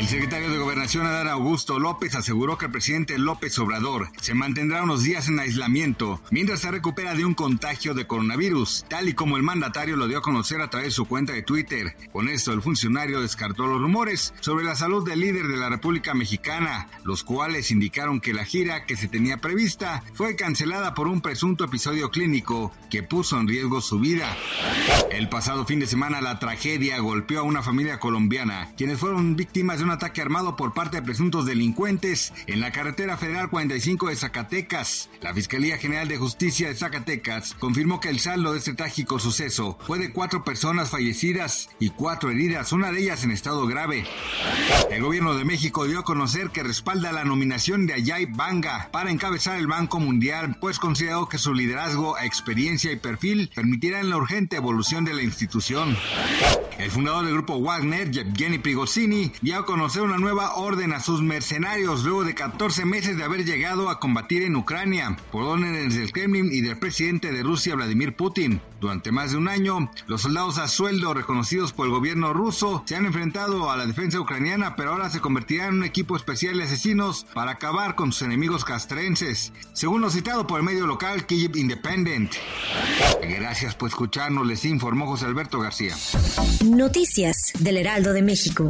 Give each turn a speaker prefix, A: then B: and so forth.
A: El secretario de Gobernación Adán Augusto López aseguró que el presidente López Obrador se mantendrá unos días en aislamiento mientras se recupera de un contagio de coronavirus, tal y como el mandatario lo dio a conocer a través de su cuenta de Twitter. Con esto, el funcionario descartó los rumores sobre la salud del líder de la República Mexicana, los cuales indicaron que la gira que se tenía prevista fue cancelada por un presunto episodio clínico que puso en riesgo su vida. El pasado fin de semana la tragedia golpeó a una familia colombiana, quienes fueron víctimas de un ataque armado por parte de presuntos delincuentes en la carretera federal 45 de Zacatecas. La Fiscalía General de Justicia de Zacatecas confirmó que el saldo de este trágico suceso fue de cuatro personas fallecidas y cuatro heridas, una de ellas en estado grave. El gobierno de México dio a conocer que respalda la nominación de Ayay Banga para encabezar el Banco Mundial, pues consideró que su liderazgo, experiencia y perfil permitirán la urgente evolución de la institución. El fundador del grupo Wagner, Yevgeny Prigozhin, dio a conocer una nueva orden a sus mercenarios luego de 14 meses de haber llegado a combatir en Ucrania por órdenes del Kremlin y del presidente de Rusia Vladimir Putin. Durante más de un año, los soldados a sueldo reconocidos por el gobierno ruso se han enfrentado a la defensa ucraniana, pero ahora se convertirán en un equipo especial de asesinos para acabar con sus enemigos castrenses, según lo citado por el medio local Kyiv Independent. Gracias por escucharnos, les informó José Alberto García.
B: Noticias del Heraldo de México.